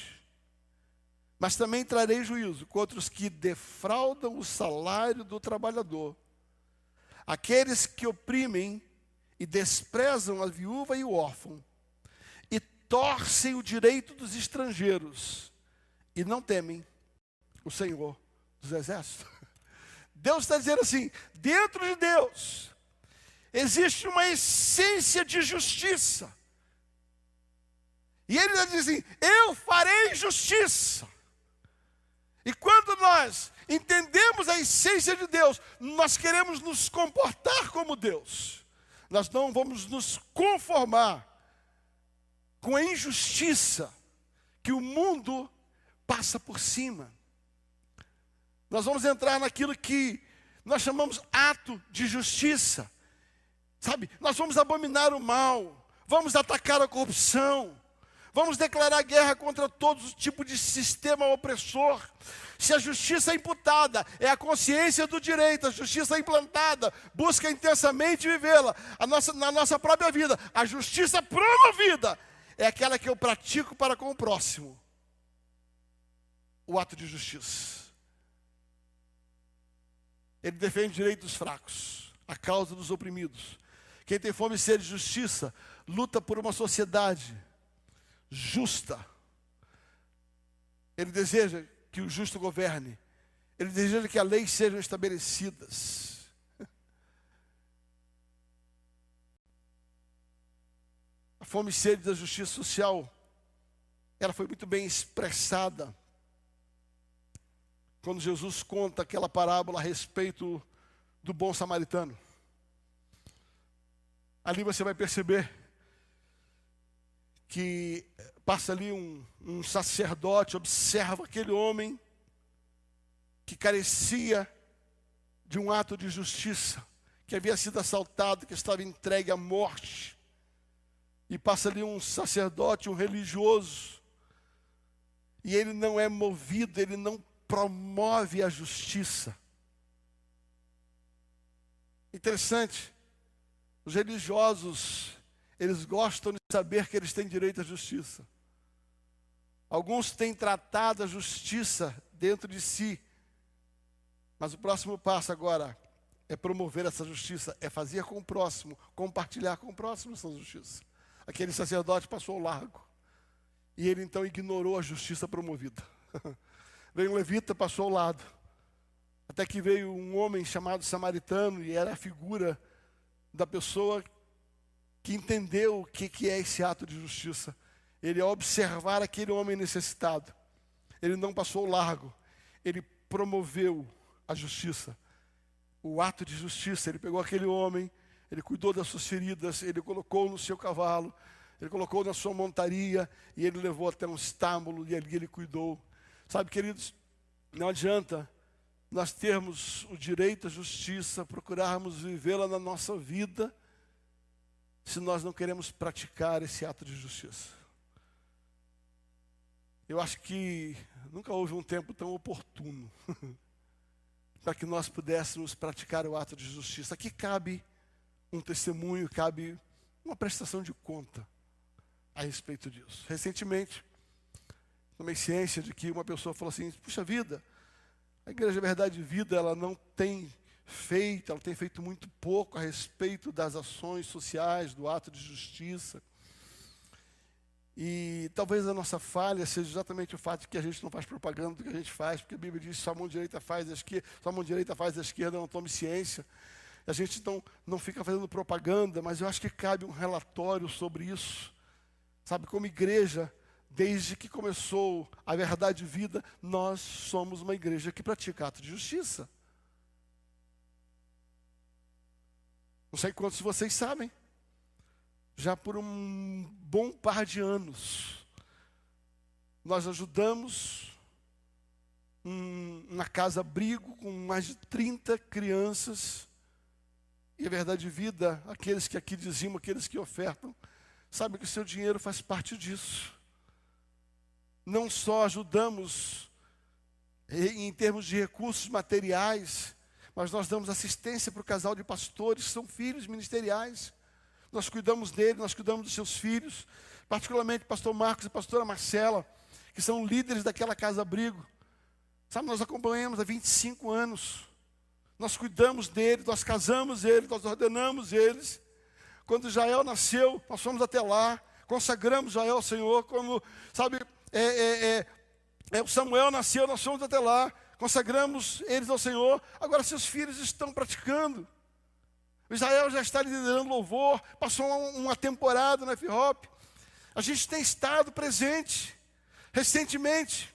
A: mas também trarei juízo contra os que defraudam o salário do trabalhador, aqueles que oprimem e desprezam a viúva e o órfão, e torcem o direito dos estrangeiros, e não temem o Senhor dos Exércitos. Deus está dizendo assim: dentro de Deus existe uma essência de justiça. E ele está dizendo assim: eu farei justiça. E quando nós entendemos a essência de Deus, nós queremos nos comportar como Deus. Nós não vamos nos conformar com a injustiça que o mundo passa por cima. Nós vamos entrar naquilo que nós chamamos ato de justiça. Sabe? Nós vamos abominar o mal, vamos atacar a corrupção, Vamos declarar guerra contra todo tipo de sistema opressor. Se a justiça é imputada, é a consciência do direito, a justiça é implantada, busca intensamente vivê-la nossa, na nossa própria vida. A justiça promovida é aquela que eu pratico para com o próximo. O ato de justiça. Ele defende o direito dos fracos, a causa dos oprimidos. Quem tem fome e sede de justiça, luta por uma sociedade justa. Ele deseja que o justo governe. Ele deseja que as leis sejam estabelecidas. A fome e sede da justiça social, ela foi muito bem expressada quando Jesus conta aquela parábola a respeito do bom samaritano. Ali você vai perceber que passa ali um, um sacerdote, observa aquele homem que carecia de um ato de justiça, que havia sido assaltado, que estava entregue à morte. e passa ali um sacerdote, um religioso, e ele não é movido, ele não promove a justiça. Interessante, os religiosos, eles gostam de saber que eles têm direito à justiça. Alguns têm tratado a justiça dentro de si, mas o próximo passo agora é promover essa justiça, é fazer com o próximo, compartilhar com o próximo essa justiça. Aquele sacerdote passou largo. E ele então ignorou a justiça promovida. veio um levita, passou ao lado. Até que veio um homem chamado samaritano, e era a figura da pessoa que entendeu o que, que é esse ato de justiça. Ele, ao observar aquele homem necessitado, ele não passou largo, ele promoveu a justiça, o ato de justiça. Ele pegou aquele homem, ele cuidou das suas feridas, ele colocou no seu cavalo, ele colocou na sua montaria e ele levou até um estábulo e ali ele cuidou. Sabe, queridos, não adianta nós termos o direito à justiça, procurarmos vivê-la na nossa vida, se nós não queremos praticar esse ato de justiça. Eu acho que nunca houve um tempo tão oportuno para que nós pudéssemos praticar o ato de justiça. Aqui cabe um testemunho, cabe uma prestação de conta a respeito disso. Recentemente, tomei ciência de que uma pessoa falou assim: puxa vida, a Igreja Verdade e Vida ela não tem feito, ela tem feito muito pouco a respeito das ações sociais, do ato de justiça. E talvez a nossa falha seja exatamente o fato de que a gente não faz propaganda do que a gente faz, porque a Bíblia diz que sua mão direita faz a esquerda, sua mão direita faz a esquerda, não tome ciência. A gente não, não fica fazendo propaganda, mas eu acho que cabe um relatório sobre isso. Sabe, como igreja, desde que começou a verdade e vida, nós somos uma igreja que pratica ato de justiça. Não sei quantos de vocês sabem já por um bom par de anos, nós ajudamos um, na casa abrigo com mais de 30 crianças. E a verdade vida, aqueles que aqui dizimam, aqueles que ofertam, sabem que o seu dinheiro faz parte disso. Não só ajudamos em termos de recursos materiais, mas nós damos assistência para o casal de pastores, que são filhos ministeriais nós cuidamos dele, nós cuidamos dos seus filhos, particularmente pastor Marcos e pastora Marcela, que são líderes daquela casa-abrigo. Sabe, nós acompanhamos há 25 anos. Nós cuidamos deles, nós casamos eles, nós ordenamos eles. Quando Jael nasceu, nós fomos até lá, consagramos Jael ao Senhor, como, sabe, é, é, é, é, o Samuel nasceu, nós fomos até lá, consagramos eles ao Senhor. Agora seus filhos estão praticando. O Israel já está liderando louvor, passou uma temporada na F-Hop. A gente tem estado presente. Recentemente,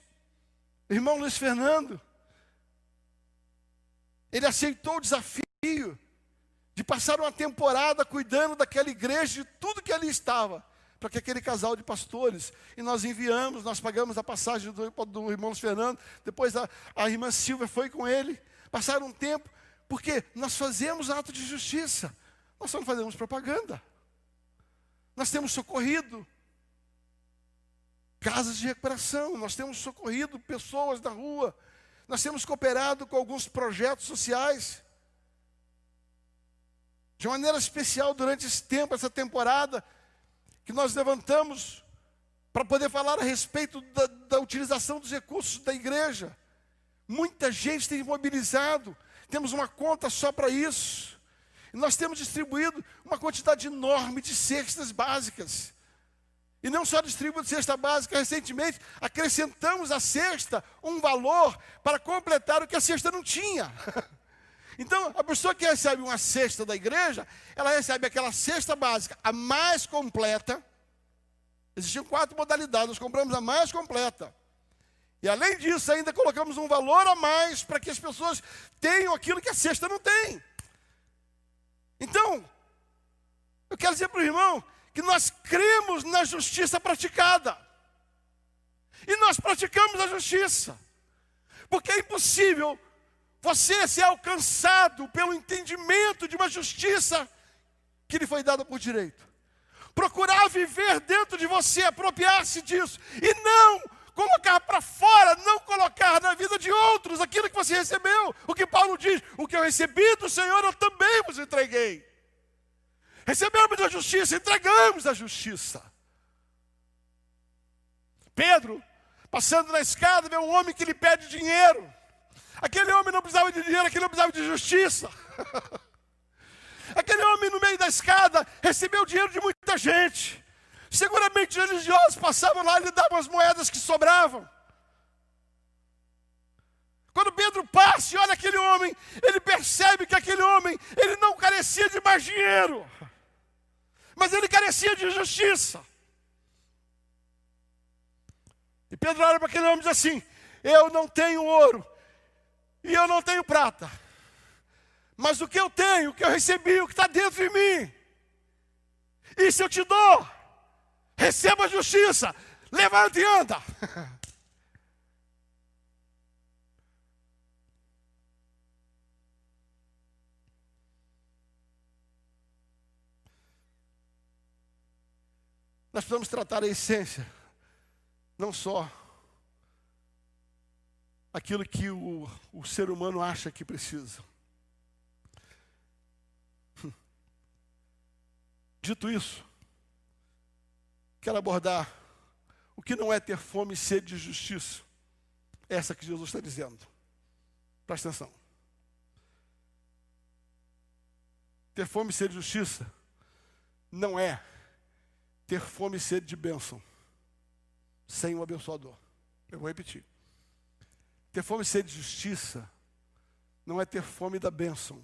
A: irmão Luiz Fernando, ele aceitou o desafio de passar uma temporada cuidando daquela igreja, de tudo que ali estava, para que aquele casal de pastores, e nós enviamos, nós pagamos a passagem do, do irmão Fernando, depois a, a irmã Silvia foi com ele, passaram um tempo, porque nós fazemos ato de justiça, nós só não fazemos propaganda. Nós temos socorrido casas de recuperação, nós temos socorrido pessoas da rua, nós temos cooperado com alguns projetos sociais. De maneira especial durante esse tempo, essa temporada, que nós levantamos para poder falar a respeito da, da utilização dos recursos da igreja. Muita gente tem mobilizado, temos uma conta só para isso. E nós temos distribuído uma quantidade enorme de cestas básicas. E não só distribuído cesta básica, recentemente acrescentamos à cesta um valor para completar o que a cesta não tinha. Então, a pessoa que recebe uma cesta da igreja, ela recebe aquela cesta básica, a mais completa. Existiam quatro modalidades, nós compramos a mais completa. E além disso, ainda colocamos um valor a mais para que as pessoas tenham aquilo que a cesta não tem. Então, eu quero dizer para o irmão que nós cremos na justiça praticada. E nós praticamos a justiça. Porque é impossível você ser alcançado pelo entendimento de uma justiça que lhe foi dada por direito. Procurar viver dentro de você, apropriar-se disso e não colocar para fora, não colocar na vida de outros aquilo que você recebeu. O que Paulo diz: o que eu recebi do Senhor, eu também vos entreguei. Recebemos da justiça, entregamos a justiça. Pedro, passando na escada, vê um homem que lhe pede dinheiro. Aquele homem não precisava de dinheiro, aquele homem precisava de justiça. Aquele homem no meio da escada recebeu dinheiro de muita gente. Seguramente os religiosos passavam lá e lhe davam as moedas que sobravam. Quando Pedro passa e olha aquele homem, ele percebe que aquele homem, ele não carecia de mais dinheiro, mas ele carecia de justiça. E Pedro olha para aquele homem e diz assim: Eu não tenho ouro e eu não tenho prata, mas o que eu tenho, o que eu recebi, o que está dentro de mim, isso eu te dou. Receba a justiça, levanta e anda. Nós precisamos tratar a essência, não só aquilo que o, o ser humano acha que precisa. Dito isso, quero abordar o que não é ter fome e sede de justiça. Essa que Jesus está dizendo. Presta atenção. Ter fome e sede de justiça não é ter fome e sede de bênção sem o abençoador. Eu vou repetir. Ter fome e sede de justiça não é ter fome da bênção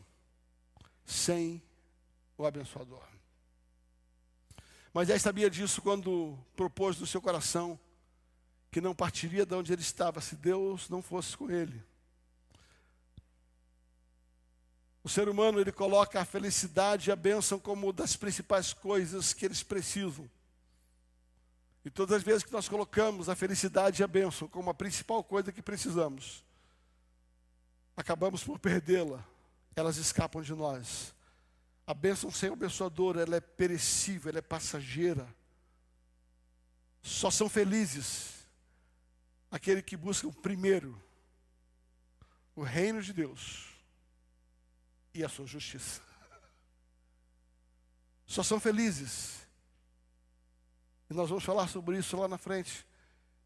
A: sem o abençoador. Moisés sabia disso quando propôs no seu coração que não partiria de onde ele estava se Deus não fosse com ele. O ser humano ele coloca a felicidade e a bênção como das principais coisas que eles precisam. E todas as vezes que nós colocamos a felicidade e a bênção como a principal coisa que precisamos, acabamos por perdê-la. Elas escapam de nós. A bênção sem o abençoador, ela é perecível, ela é passageira. Só são felizes aquele que busca primeiro o reino de Deus e a sua justiça. Só são felizes. E nós vamos falar sobre isso lá na frente.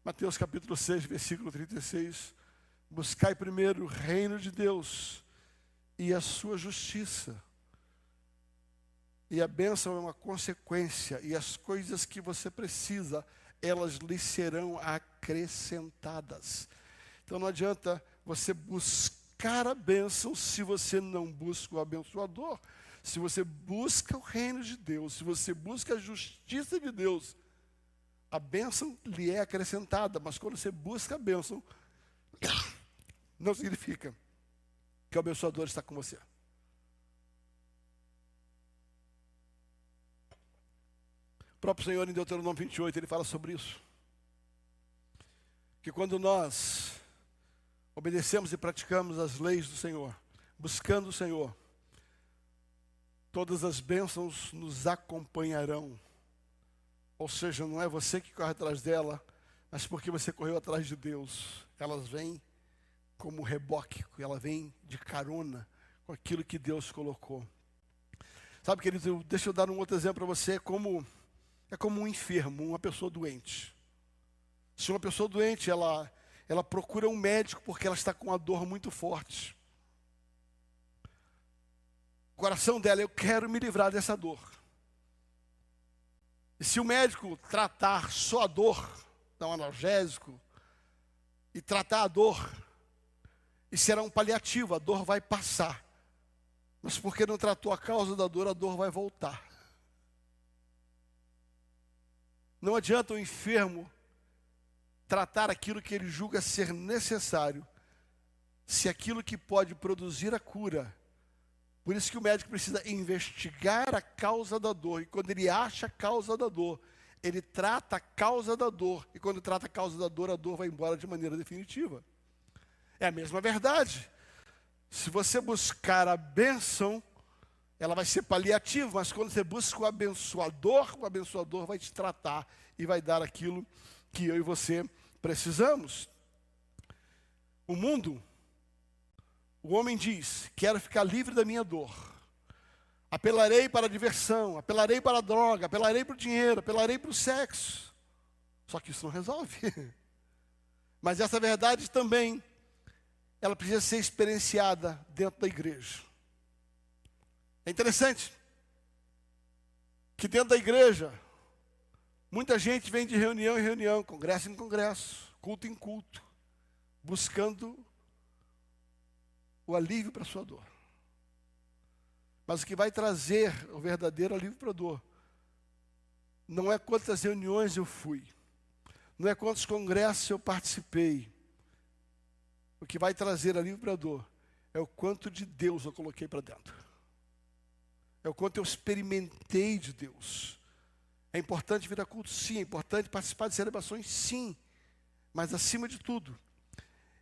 A: Mateus capítulo 6, versículo 36. Buscai primeiro o reino de Deus e a sua justiça e a bênção é uma consequência, e as coisas que você precisa, elas lhe serão acrescentadas. Então não adianta você buscar a bênção se você não busca o abençoador. Se você busca o reino de Deus, se você busca a justiça de Deus, a bênção lhe é acrescentada, mas quando você busca a bênção, não significa que o abençoador está com você. próprio Senhor, em Deuteronômio 28, ele fala sobre isso. Que quando nós obedecemos e praticamos as leis do Senhor, buscando o Senhor, todas as bênçãos nos acompanharão. Ou seja, não é você que corre atrás dela, mas porque você correu atrás de Deus. Elas vêm como reboque, ela vem de carona com aquilo que Deus colocou. Sabe, querido, deixa eu dar um outro exemplo para você, como é como um enfermo, uma pessoa doente. Se uma pessoa doente, ela, ela procura um médico porque ela está com uma dor muito forte. O coração dela, eu quero me livrar dessa dor. E se o médico tratar só a dor, dar um analgésico, e tratar a dor, e será um paliativo, a dor vai passar. Mas porque não tratou a causa da dor, a dor vai voltar. Não adianta o enfermo tratar aquilo que ele julga ser necessário, se aquilo que pode produzir a cura. Por isso que o médico precisa investigar a causa da dor, e quando ele acha a causa da dor, ele trata a causa da dor, e quando trata a causa da dor, a dor vai embora de maneira definitiva. É a mesma verdade. Se você buscar a bênção, ela vai ser paliativa, mas quando você busca o abençoador, o abençoador vai te tratar e vai dar aquilo que eu e você precisamos. O mundo, o homem diz: quero ficar livre da minha dor. Apelarei para a diversão, apelarei para a droga, apelarei para o dinheiro, apelarei para o sexo. Só que isso não resolve. Mas essa verdade também, ela precisa ser experienciada dentro da igreja. É interessante que dentro da igreja, muita gente vem de reunião em reunião, congresso em congresso, culto em culto, buscando o alívio para a sua dor. Mas o que vai trazer o verdadeiro alívio para a dor não é quantas reuniões eu fui, não é quantos congressos eu participei. O que vai trazer alívio para a dor é o quanto de Deus eu coloquei para dentro. É o quanto eu experimentei de Deus. É importante vir a culto? Sim. É importante participar de celebrações? Sim. Mas, acima de tudo,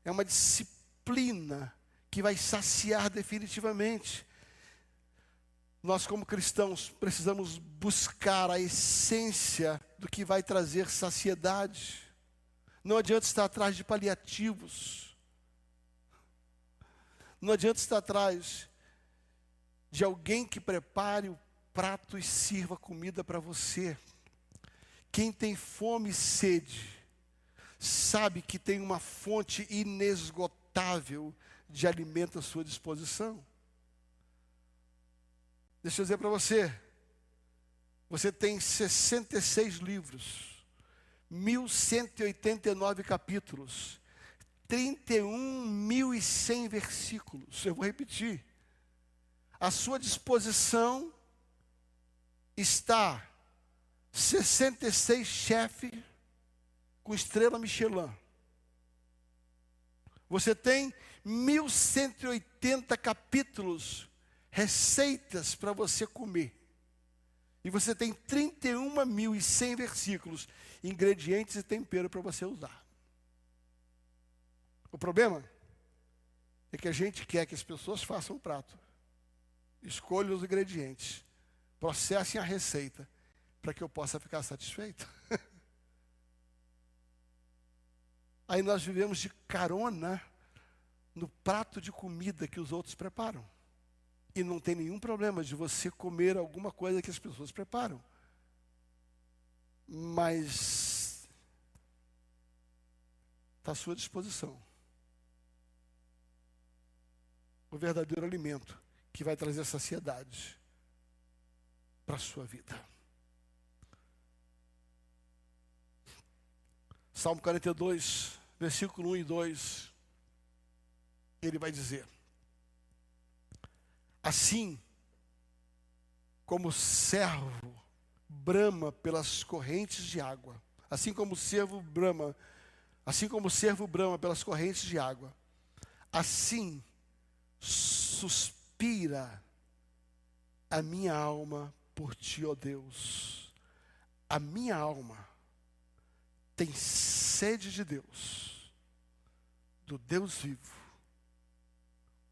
A: é uma disciplina que vai saciar definitivamente. Nós, como cristãos, precisamos buscar a essência do que vai trazer saciedade. Não adianta estar atrás de paliativos. Não adianta estar atrás de alguém que prepare o prato e sirva comida para você. Quem tem fome e sede, sabe que tem uma fonte inesgotável de alimento à sua disposição. Deixa eu dizer para você, você tem 66 livros, 1189 capítulos, 31.100 versículos. Eu vou repetir à sua disposição está 66 chefes com estrela Michelin. Você tem 1180 capítulos, receitas para você comer. E você tem 31.100 versículos, ingredientes e tempero para você usar. O problema é que a gente quer que as pessoas façam o prato escolha os ingredientes, processem a receita, para que eu possa ficar satisfeito. Aí nós vivemos de carona no prato de comida que os outros preparam. E não tem nenhum problema de você comer alguma coisa que as pessoas preparam. Mas está à sua disposição o verdadeiro alimento que vai trazer saciedade para a sua vida. Salmo 42, versículo 1 e 2, ele vai dizer: Assim como o servo brama pelas correntes de água, assim como o servo brama, assim como o servo brama pelas correntes de água, assim suspira a minha alma por ti, ó Deus. A minha alma tem sede de Deus, do Deus vivo.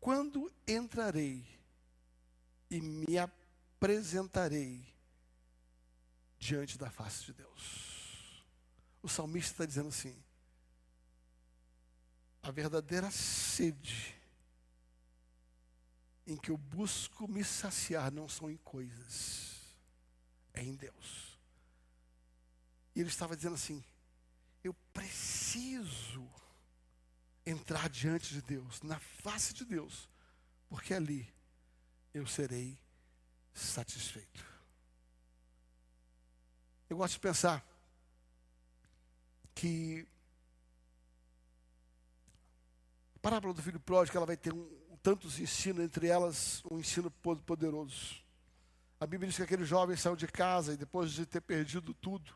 A: Quando entrarei e me apresentarei diante da face de Deus? O salmista está dizendo assim: a verdadeira sede em que eu busco me saciar não são em coisas, é em Deus. E ele estava dizendo assim: eu preciso entrar diante de Deus, na face de Deus, porque ali eu serei satisfeito. Eu gosto de pensar que a parábola do filho pródigo ela vai ter um, tantos ensinos, entre elas um ensino poderoso. A Bíblia diz que aquele jovem saiu de casa e depois de ter perdido tudo,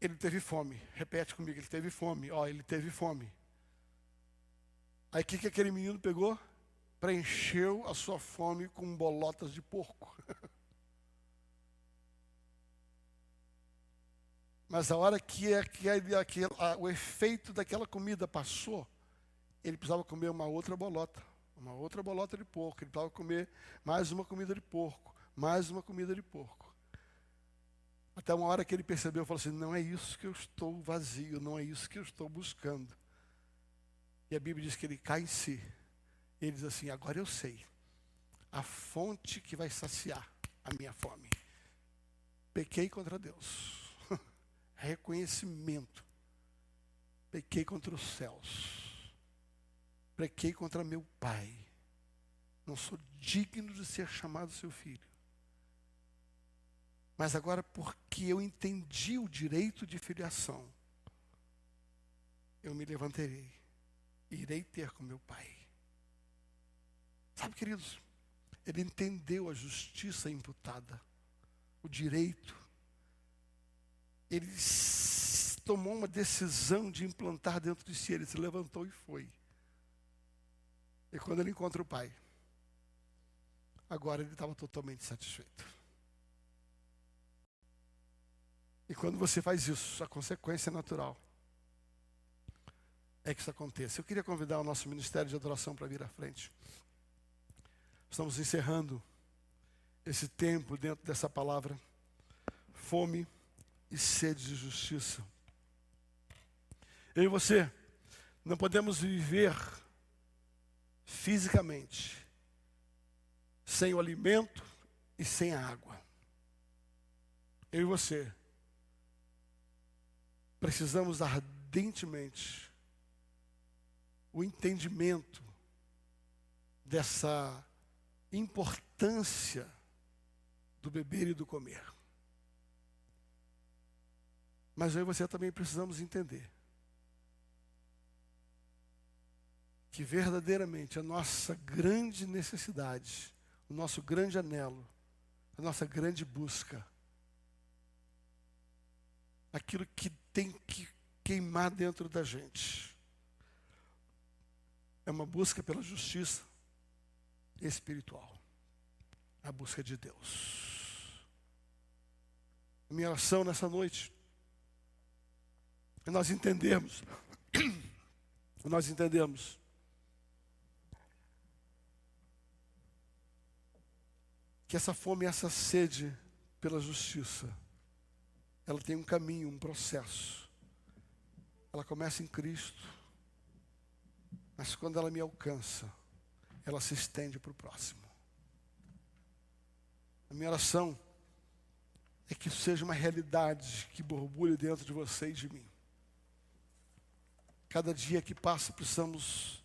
A: ele teve fome. Repete comigo, ele teve fome. Ó, ele teve fome. Aí o que, que aquele menino pegou? Preencheu a sua fome com bolotas de porco. Mas a hora que, aquele, aquele, a, o efeito daquela comida passou, ele precisava comer uma outra bolota uma outra bolota de porco. Ele precisava comer mais uma comida de porco, mais uma comida de porco. Até uma hora que ele percebeu, falou assim: não é isso que eu estou vazio, não é isso que eu estou buscando. E a Bíblia diz que ele cai em si. Ele diz assim: agora eu sei a fonte que vai saciar a minha fome. Pequei contra Deus. Reconhecimento. Pequei contra os céus. Pequei contra meu pai. Não sou digno de ser chamado seu filho. Mas agora, porque eu entendi o direito de filiação, eu me levantarei irei ter com meu pai. Sabe, queridos, ele entendeu a justiça imputada, o direito. Ele tomou uma decisão de implantar dentro de si, ele se levantou e foi. E quando ele encontra o pai, agora ele estava totalmente satisfeito. E quando você faz isso, a consequência natural é que isso aconteça. Eu queria convidar o nosso ministério de adoração para vir à frente. Estamos encerrando esse tempo dentro dessa palavra, fome e sede de justiça. Eu e você não podemos viver fisicamente sem o alimento e sem a água. Eu e você precisamos ardentemente o entendimento dessa importância do beber e do comer. Mas eu e você também precisamos entender que verdadeiramente a nossa grande necessidade, o nosso grande anelo, a nossa grande busca aquilo que tem que queimar dentro da gente. É uma busca pela justiça espiritual, a busca de Deus. A minha oração nessa noite é nós entendemos, nós entendemos que essa fome, essa sede pela justiça, ela tem um caminho, um processo. Ela começa em Cristo, mas quando ela me alcança, ela se estende para o próximo. A minha oração é que isso seja uma realidade que borbulhe dentro de você e de mim. Cada dia que passa, precisamos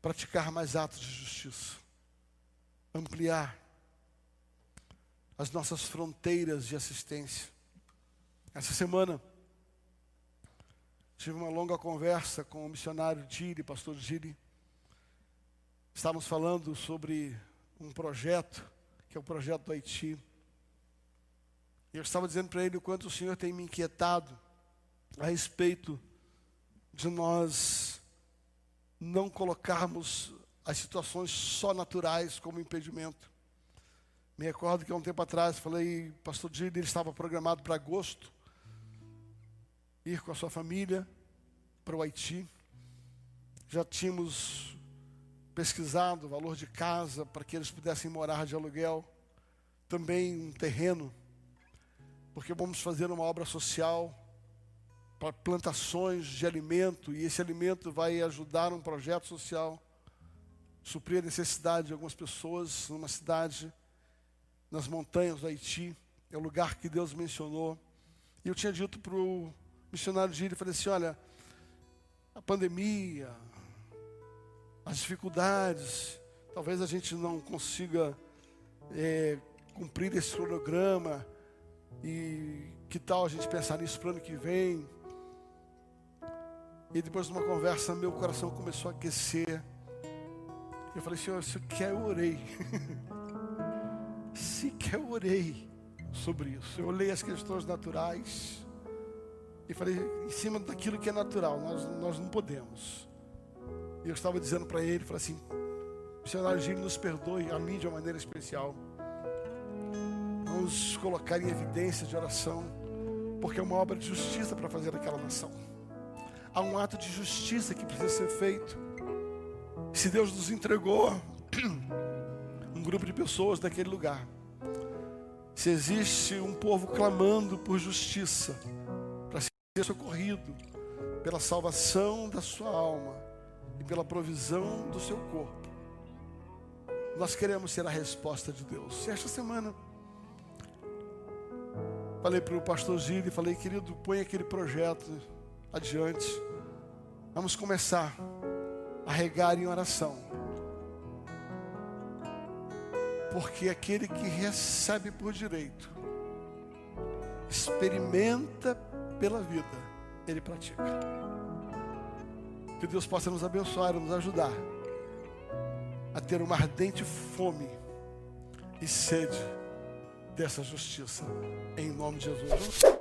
A: praticar mais atos de justiça, ampliar as nossas fronteiras de assistência essa semana, tive uma longa conversa com o missionário Gili, pastor Gili. Estávamos falando sobre um projeto, que é o projeto do Haiti. E eu estava dizendo para ele o quanto o Senhor tem me inquietado a respeito de nós não colocarmos as situações só naturais como impedimento. Me recordo que há um tempo atrás falei, pastor Gili, ele estava programado para agosto ir com a sua família para o Haiti. Já tínhamos pesquisado o valor de casa para que eles pudessem morar de aluguel, também um terreno, porque vamos fazer uma obra social para plantações de alimento e esse alimento vai ajudar um projeto social, suprir a necessidade de algumas pessoas numa cidade nas montanhas do Haiti, é o lugar que Deus mencionou. E eu tinha dito para o missionário Gírio falei assim: olha, a pandemia, as dificuldades, talvez a gente não consiga é, cumprir esse cronograma. E que tal a gente pensar nisso para o ano que vem? E depois de uma conversa, meu coração começou a aquecer. Eu falei, Senhor, se quer eu orei. se quer eu orei sobre isso. Eu olhei as questões naturais. E falei, em cima daquilo que é natural, nós, nós não podemos. E eu estava dizendo para ele, falei assim, missionário Gil, nos perdoe, a mim de uma maneira especial. Vamos colocar em evidência de oração, porque é uma obra de justiça para fazer aquela nação. Há um ato de justiça que precisa ser feito. Se Deus nos entregou um grupo de pessoas daquele lugar, se existe um povo clamando por justiça, ser socorrido pela salvação da sua alma e pela provisão do seu corpo, nós queremos ser a resposta de Deus. Esta semana, falei para o pastor Gil e falei, querido, põe aquele projeto adiante. Vamos começar a regar em oração. Porque aquele que recebe por direito, experimenta pela vida, ele pratica. Que Deus possa nos abençoar nos ajudar a ter uma ardente fome e sede dessa justiça. Em nome de Jesus.